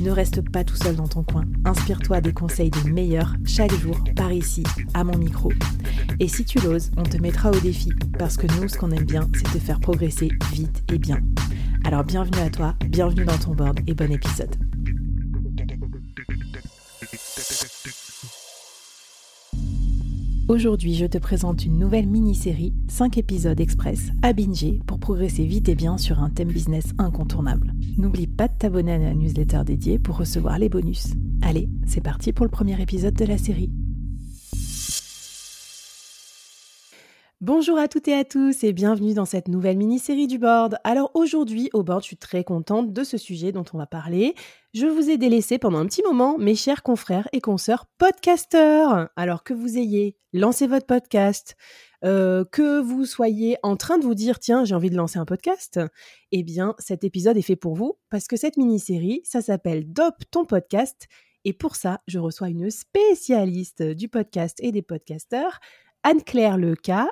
Ne reste pas tout seul dans ton coin. Inspire-toi des conseils des meilleurs chaque jour par ici, à mon micro. Et si tu l'oses, on te mettra au défi parce que nous, ce qu'on aime bien, c'est te faire progresser vite et bien. Alors bienvenue à toi, bienvenue dans ton board et bon épisode. Aujourd'hui, je te présente une nouvelle mini-série, 5 épisodes express à binger pour progresser vite et bien sur un thème business incontournable. N'oublie pas de t'abonner à la newsletter dédiée pour recevoir les bonus. Allez, c'est parti pour le premier épisode de la série. Bonjour à toutes et à tous et bienvenue dans cette nouvelle mini-série du board. Alors aujourd'hui au board, je suis très contente de ce sujet dont on va parler. Je vous ai délaissé pendant un petit moment, mes chers confrères et consoeurs podcasteurs. Alors que vous ayez lancé votre podcast, euh, que vous soyez en train de vous dire tiens j'ai envie de lancer un podcast, eh bien cet épisode est fait pour vous parce que cette mini-série, ça s'appelle Dop ton podcast et pour ça, je reçois une spécialiste du podcast et des podcasteurs, Anne-Claire Leca,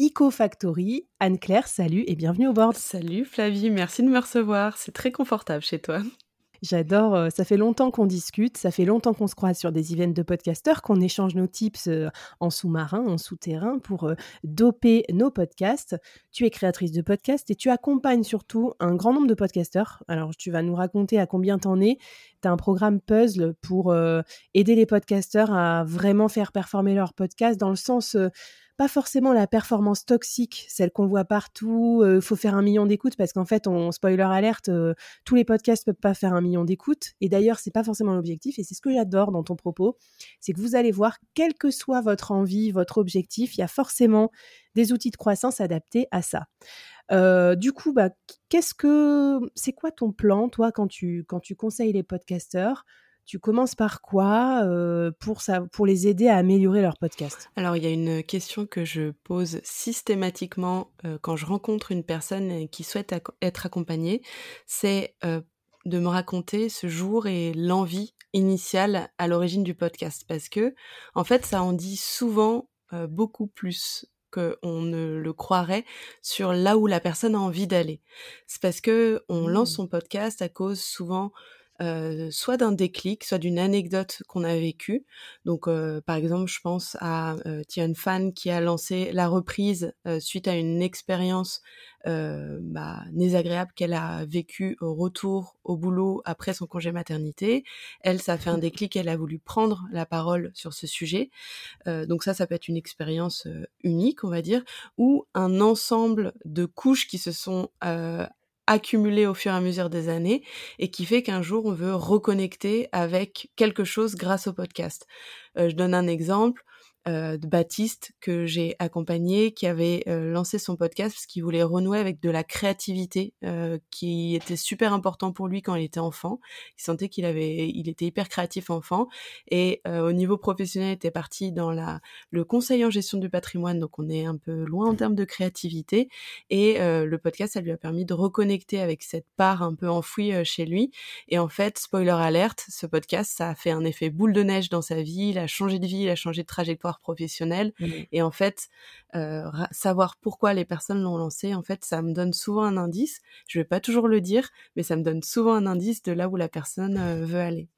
EcoFactory. Anne-Claire, salut et bienvenue au board. Salut Flavie, merci de me recevoir. C'est très confortable chez toi. J'adore, euh, ça fait longtemps qu'on discute, ça fait longtemps qu'on se croise sur des events de podcasteurs, qu'on échange nos tips euh, en sous-marin, en souterrain pour euh, doper nos podcasts. Tu es créatrice de podcasts et tu accompagnes surtout un grand nombre de podcasteurs. Alors tu vas nous raconter à combien t'en es. Tu as un programme puzzle pour aider les podcasteurs à vraiment faire performer leur podcast dans le sens pas forcément la performance toxique, celle qu'on voit partout. Il euh, faut faire un million d'écoutes parce qu'en fait, on spoiler alerte, euh, tous les podcasts peuvent pas faire un million d'écoutes. Et d'ailleurs, c'est pas forcément l'objectif. Et c'est ce que j'adore dans ton propos, c'est que vous allez voir, quelle que soit votre envie, votre objectif, il y a forcément des outils de croissance adaptés à ça. Euh, du coup, bah, qu'est-ce que c'est quoi ton plan, toi, quand tu quand tu conseilles les podcasteurs tu commences par quoi euh, pour, ça, pour les aider à améliorer leur podcast? Alors, il y a une question que je pose systématiquement euh, quand je rencontre une personne qui souhaite être accompagnée, c'est euh, de me raconter ce jour et l'envie initiale à l'origine du podcast. Parce que, en fait, ça en dit souvent beaucoup plus qu'on ne le croirait sur là où la personne a envie d'aller. C'est parce que on lance mmh. son podcast à cause souvent euh, soit d'un déclic, soit d'une anecdote qu'on a vécue. Donc, euh, par exemple, je pense à euh, Tian Fan qui a lancé la reprise euh, suite à une expérience bah, désagréable qu'elle a vécue au retour au boulot après son congé maternité. Elle, ça a fait un déclic, elle a voulu prendre la parole sur ce sujet. donc ça, ça peut être une expérience unique, on va dire, ou un ensemble de couches qui se sont accumulé au fur et à mesure des années et qui fait qu'un jour on veut reconnecter avec quelque chose grâce au podcast. Euh, je donne un exemple. Euh, de Baptiste que j'ai accompagné, qui avait euh, lancé son podcast parce qu'il voulait renouer avec de la créativité euh, qui était super important pour lui quand il était enfant. Il sentait qu'il avait, il était hyper créatif enfant et au niveau professionnel, il était parti dans la le conseil en gestion du patrimoine, donc on est un peu loin en termes de créativité et le podcast, ça lui a permis de reconnecter avec cette part un peu enfouie chez lui. Et en fait, spoiler alerte, ce podcast, ça a fait un effet boule de neige dans sa vie. Il a changé de vie, il a changé de trajectoire professionnel. Mmh. Et en fait, euh, savoir pourquoi les personnes l'ont lancé, en fait, ça me donne souvent un indice. Je vais pas toujours le dire, mais ça me donne souvent un indice de là où la personne euh, veut aller.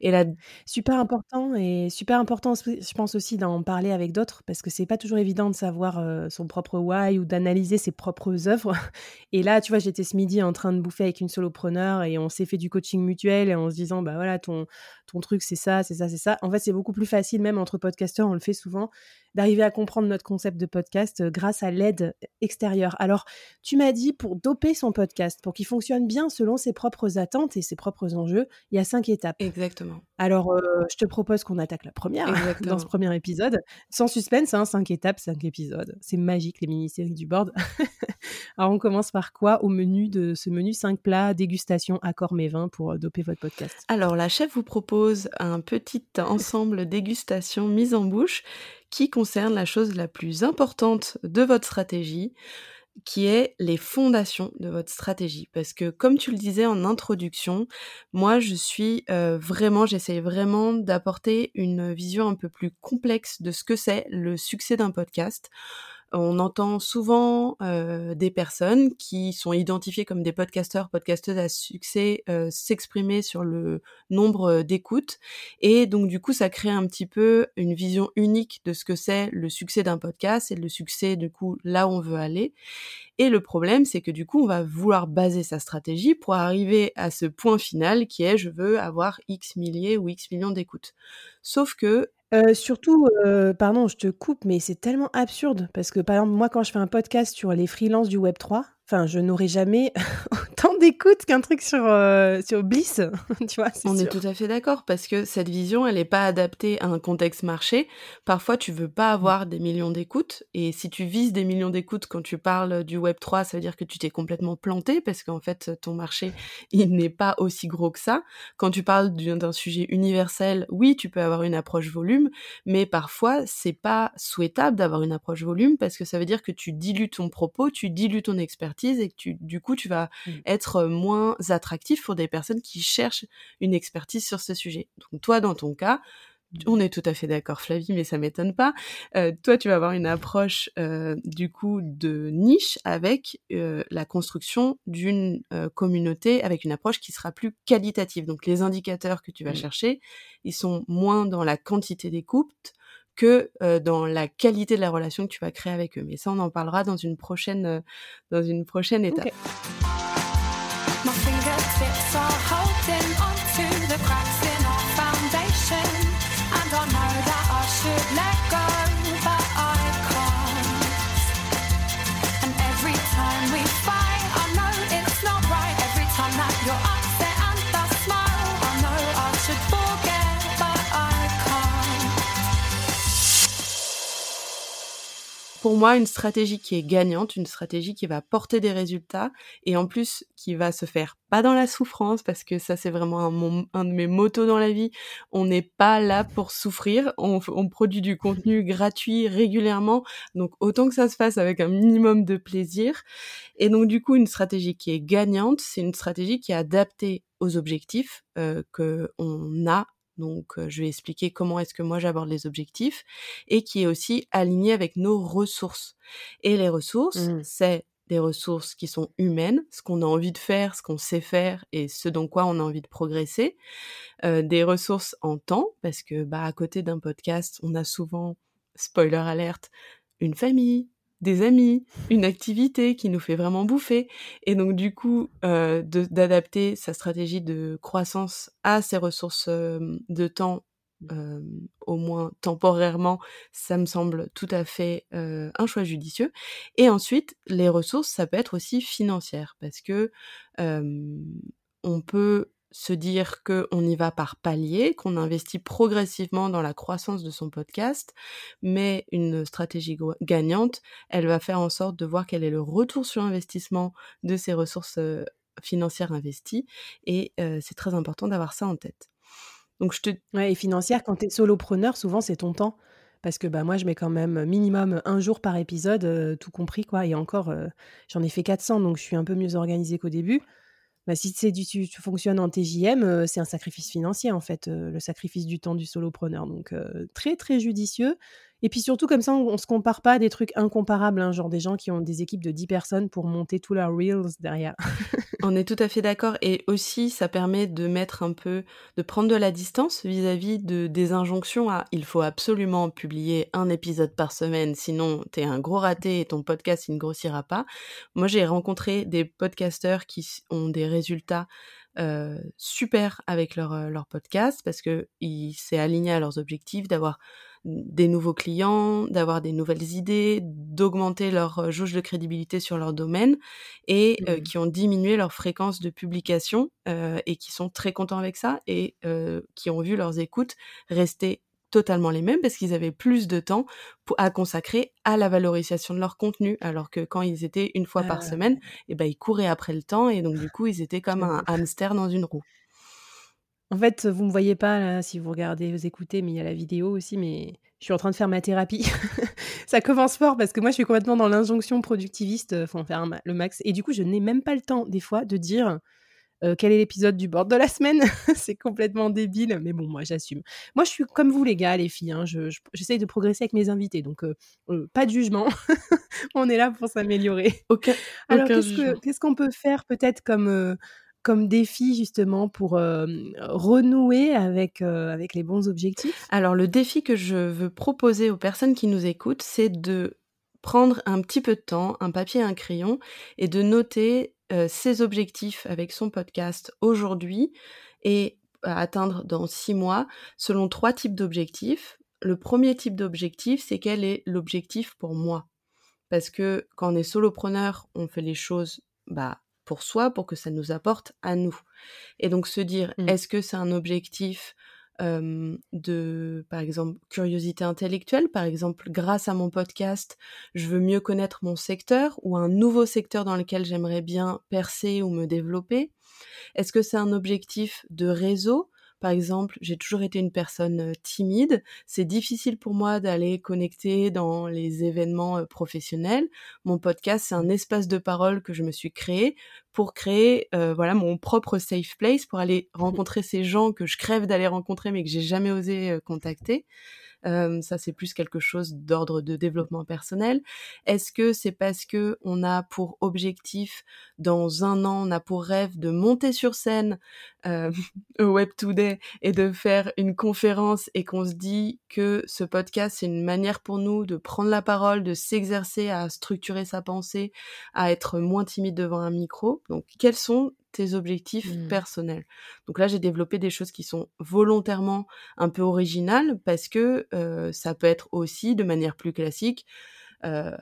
Et là, super important et super important, je pense aussi d'en parler avec d'autres parce que c'est pas toujours évident de savoir son propre why ou d'analyser ses propres œuvres. Et là, tu vois, j'étais ce midi en train de bouffer avec une solopreneur et on s'est fait du coaching mutuel et en se disant, bah voilà, ton, ton truc, c'est ça, c'est ça, c'est ça. En fait, c'est beaucoup plus facile, même entre podcasteurs, on le fait souvent, d'arriver à comprendre notre concept de podcast grâce à l'aide extérieure. Alors, tu m'as dit pour doper son podcast, pour qu'il fonctionne bien selon ses propres attentes et ses propres enjeux, il y a cinq étapes. Exactement. Alors, euh, je te propose qu'on attaque la première dans ce premier épisode. Sans suspense, hein, cinq étapes, cinq épisodes. C'est magique, les mini-séries du board. Alors, on commence par quoi au menu de ce menu cinq plats, dégustation, accord mes vins pour euh, doper votre podcast? Alors, la chef vous propose un petit ensemble dégustation mise en bouche qui concerne la chose la plus importante de votre stratégie, qui est les fondations de votre stratégie. Parce que comme tu le disais en introduction, moi je suis vraiment, j'essaie vraiment d'apporter une vision un peu plus complexe de ce que c'est le succès d'un podcast on entend souvent euh, des personnes qui sont identifiées comme des podcasteurs, podcasteuses à succès euh, s'exprimer sur le nombre euh, d'écoutes. Et donc du coup, ça crée un petit peu une vision unique de ce que c'est le succès d'un podcast et le succès du coup là où on veut aller. Et le problème, c'est que du coup, on va vouloir baser sa stratégie pour arriver à ce point final qui est je veux avoir X milliers ou X millions d'écoutes. Sauf que euh, surtout, euh, pardon, je te coupe, mais c'est tellement absurde parce que, par exemple, moi, quand je fais un podcast sur les freelances du Web 3, Enfin, je n'aurais jamais autant d'écoute qu'un truc sur, euh, sur Bliss, tu vois. On est tout à fait d'accord parce que cette vision, elle n'est pas adaptée à un contexte marché. Parfois, tu veux pas avoir des millions d'écoutes et si tu vises des millions d'écoutes quand tu parles du Web 3, ça veut dire que tu t'es complètement planté parce qu'en fait, ton marché, il n'est pas aussi gros que ça. Quand tu parles d'un sujet universel, oui, tu peux avoir une approche volume, mais parfois, c'est pas souhaitable d'avoir une approche volume parce que ça veut dire que tu dilues ton propos, tu dilues ton expertise et que tu, du coup, tu vas mmh. Être moins attractif pour des personnes qui cherchent une expertise sur ce sujet. Donc toi, dans ton cas, on est tout à fait d'accord, Flavie, mais ça m'étonne pas. toi, tu vas avoir une approche du coup de niche avec la construction d'une communauté avec une approche qui sera plus qualitative. Donc les indicateurs que tu vas mmh. chercher, ils sont moins dans la quantité d'écoute, que euh, dans la qualité de la relation que tu vas créer avec eux. Mais ça, on en parlera dans une prochaine, euh, dans une prochaine étape. Okay. Pour moi une stratégie qui est gagnante, une stratégie qui va porter des résultats et en plus qui va se faire pas dans la souffrance parce que ça c'est vraiment un, de mes motos dans la vie. On n'est pas là pour souffrir, on, produit du contenu gratuit régulièrement, donc autant que ça se fasse avec un minimum de plaisir. Et donc du coup une stratégie qui est gagnante, c'est une stratégie qui est adaptée aux objectifs euh, que on a donc je vais expliquer comment est-ce que moi j'aborde les objectifs et qui est aussi aligné avec nos ressources. Et les ressources, mmh. c'est des ressources qui sont humaines, ce qu'on a envie de faire, ce qu'on sait faire et ce dans quoi on a envie de progresser. des ressources en temps, parce que bah à côté d'un podcast, on a souvent, spoiler alerte, une famille, des amis, une activité qui nous fait vraiment bouffer. Et donc du coup, euh, d'adapter sa stratégie de croissance à ses ressources euh, de temps, euh, au moins temporairement, ça me semble tout à fait un choix judicieux. Et ensuite, les ressources, ça peut être aussi financière, parce que on peut se dire qu'on y va par palier, qu'on investit progressivement dans la croissance de son podcast, mais une stratégie gagnante, elle va faire en sorte de voir quel est le retour sur investissement de ses ressources euh, financières investies, et euh, c'est très important d'avoir ça en tête. Donc je te... Et financière, quand tu es solopreneur, souvent c'est ton temps. Parce que bah, moi, je mets quand même minimum un jour par épisode, euh, tout compris, quoi. Et encore, j'en ai fait 400, donc je suis un peu mieux organisée qu'au début. Bah, si du, tu, fonctionnes en TJM, c'est un sacrifice financier en fait, le sacrifice du temps du solopreneur. Donc très très judicieux. Et puis surtout comme ça, on, ne se compare pas à des trucs incomparables, hein, genre des gens qui ont des équipes de 10 personnes pour monter tous leurs reels derrière. on est tout à fait d'accord. Et aussi, ça permet de mettre un peu, de prendre de la distance vis-à-vis de des injonctions à il faut absolument publier un épisode par semaine, sinon t'es un gros raté et ton podcast il ne grossira pas. Moi, j'ai rencontré des podcasteurs qui ont des résultats euh, super avec leur, euh, leur podcast parce que il s'est aligné à leurs objectifs d'avoir des nouveaux clients, d'avoir des nouvelles idées, d'augmenter leur euh, jauge de crédibilité sur leur domaine et mmh qui ont diminué leur fréquence de publication et qui sont très contents avec ça et qui ont vu leurs écoutes rester totalement les mêmes parce qu'ils avaient plus de temps à consacrer à la valorisation de leur contenu alors que quand ils étaient une fois par ah. semaine et eh ben ils couraient après le temps et donc du coup ils étaient comme un hamster dans une roue. En fait, vous me voyez pas là, si vous regardez, vous écoutez, mais il y a la vidéo aussi, mais je suis en train de faire ma thérapie. ça commence fort parce que moi, je suis complètement dans l'injonction productiviste, il faut en faire le max. Et du coup, je n'ai même pas le temps, des fois, de dire euh, quel est l'épisode du board de la semaine? c'est complètement débile, mais bon, moi, j'assume. Moi, je suis comme vous, les gars, les filles. Hein, J'essaye de progresser avec mes invités, donc euh, euh, pas de jugement. On est là pour s'améliorer. Alors, qu'est-ce qu'on peut faire peut-être comme comme défi justement pour renouer avec, avec les bons objectifs? Alors le défi que je veux proposer aux personnes qui nous écoutent, c'est de prendre un petit peu de temps, un papier un crayon, et de noter ses objectifs avec son podcast aujourd'hui et à atteindre dans six mois selon trois types d'objectifs. Le premier type d'objectif, c'est quel est l'objectif pour moi? Parce que quand on est solopreneur, on fait les choses bah, pour soi, pour que ça nous apporte à nous. Et donc se dire, mmh. est-ce que c'est un objectif de, par exemple, curiosité intellectuelle, par exemple, grâce à mon podcast, je veux mieux connaître mon secteur ou un nouveau secteur dans lequel j'aimerais bien percer ou me développer? Est-ce que c'est un objectif de réseau? Par exemple, j'ai toujours été une personne timide. C'est difficile pour moi d'aller connecter dans les événements professionnels. Mon podcast, c'est un espace de parole que je me suis créé pour créer voilà mon propre safe place pour aller rencontrer ces gens que je crève d'aller rencontrer mais que j'ai jamais osé contacter ça, c'est plus quelque chose d'ordre de développement personnel. Est-ce que c'est parce que on a pour objectif dans un an, on a pour rêve de monter sur scène au Web Today et de faire une conférence et qu'on se dit que ce podcast c'est une manière pour nous de prendre la parole, de s'exercer à structurer sa pensée, à être moins timide devant un micro? Donc, quels sont tes objectifs mmh. personnels. Donc là, j'ai développé des choses qui sont volontairement un peu originales parce que euh, ça peut être aussi, de manière plus classique, euh,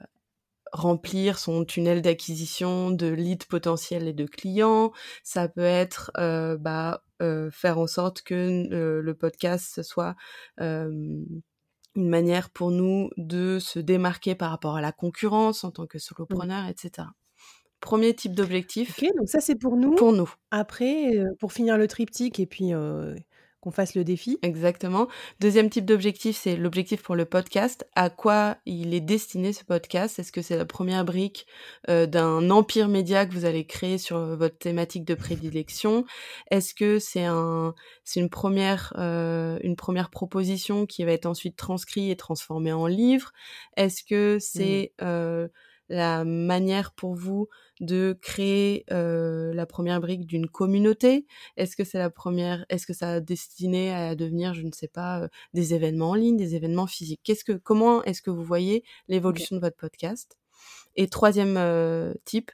remplir son tunnel d'acquisition de leads potentiels et de clients. Ça peut être euh, bah, faire en sorte que le podcast soit une manière pour nous de se démarquer par rapport à la concurrence en tant que mmh. solopreneur, etc. Premier type d'objectif. OK, donc ça, c'est pour nous. Pour nous. Après, pour finir le triptyque et puis, qu'on fasse le défi. Exactement. Deuxième type d'objectif, c'est l'objectif pour le podcast. À quoi il est destiné ce podcast? Est-ce que c'est la première brique d'un empire média que vous allez créer sur votre thématique de prédilection? Est-ce que c'est un, c'est une première, une première proposition qui va être ensuite transcrite et transformée en livre? Est-ce que mmh. c'est la manière pour vous de créer euh, la première brique d'une communauté? Est-ce que c'est la première Est-ce que ça a destiné à devenir, je ne sais pas, euh, des événements en ligne, des événements physiques? Qu'est-ce que, comment est-ce que vous voyez l'évolution de votre podcast? Et troisième euh, type,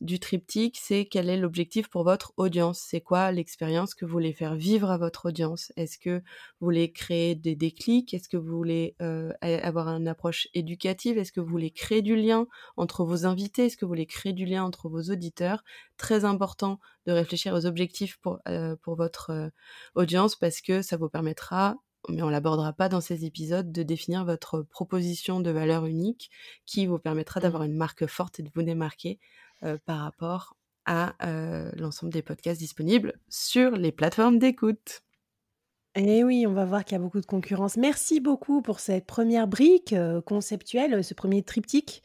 du triptyque, c'est quel est l'objectif pour votre audience? C'est quoi l'expérience que vous voulez faire vivre à votre audience? Est-ce que vous voulez créer des déclics? Est-ce que vous voulez euh, avoir une approche éducative? Est-ce que vous voulez créer du lien entre vos invités? Est-ce que vous voulez créer du lien entre vos auditeurs? Très important de réfléchir aux objectifs pour, euh, pour votre euh, audience parce que ça vous permettra mais on l'abordera pas dans ces épisodes, de définir votre proposition de valeur unique qui vous permettra mmh. d'avoir une marque forte et de vous démarquer par rapport à euh, l'ensemble des podcasts disponibles sur les plateformes d'écoute. Eh oui, on va voir qu'il y a beaucoup de concurrence. Merci beaucoup pour cette première brique euh, conceptuelle, ce premier triptyque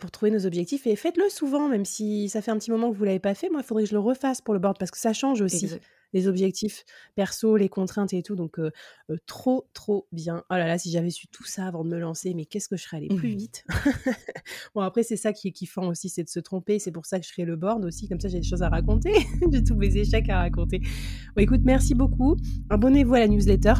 pour trouver nos objectifs. Et faites-le souvent, même si ça fait un petit moment que vous ne l'avez pas fait. Moi, il faudrait que je le refasse pour le board parce que ça change aussi les objectifs perso, les contraintes et tout. Donc, trop, trop bien. Oh là là, si j'avais su tout ça avant de me lancer, mais qu'est-ce que je serais allée plus mmh. vite? bon, après, c'est ça qui est kiffant aussi, c'est de se tromper. C'est pour ça que je ferai le board aussi. Comme ça, j'ai des choses à raconter. j'ai tous mes échecs à raconter. Bon, écoute, merci beaucoup. Abonnez-vous à la newsletter.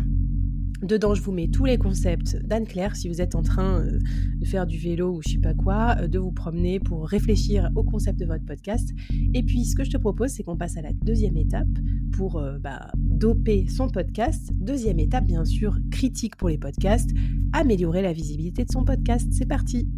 Dedans, je vous mets tous les concepts d'Anne-Claire si vous êtes en train euh, de faire du vélo ou je sais pas quoi, euh, de vous promener pour réfléchir au concept de votre podcast. Et puis, ce que je te propose, c'est qu'on passe à la deuxième étape pour euh, bah, doper son podcast. Deuxième étape, bien sûr, critique pour les podcasts, améliorer la visibilité de son podcast. C'est parti!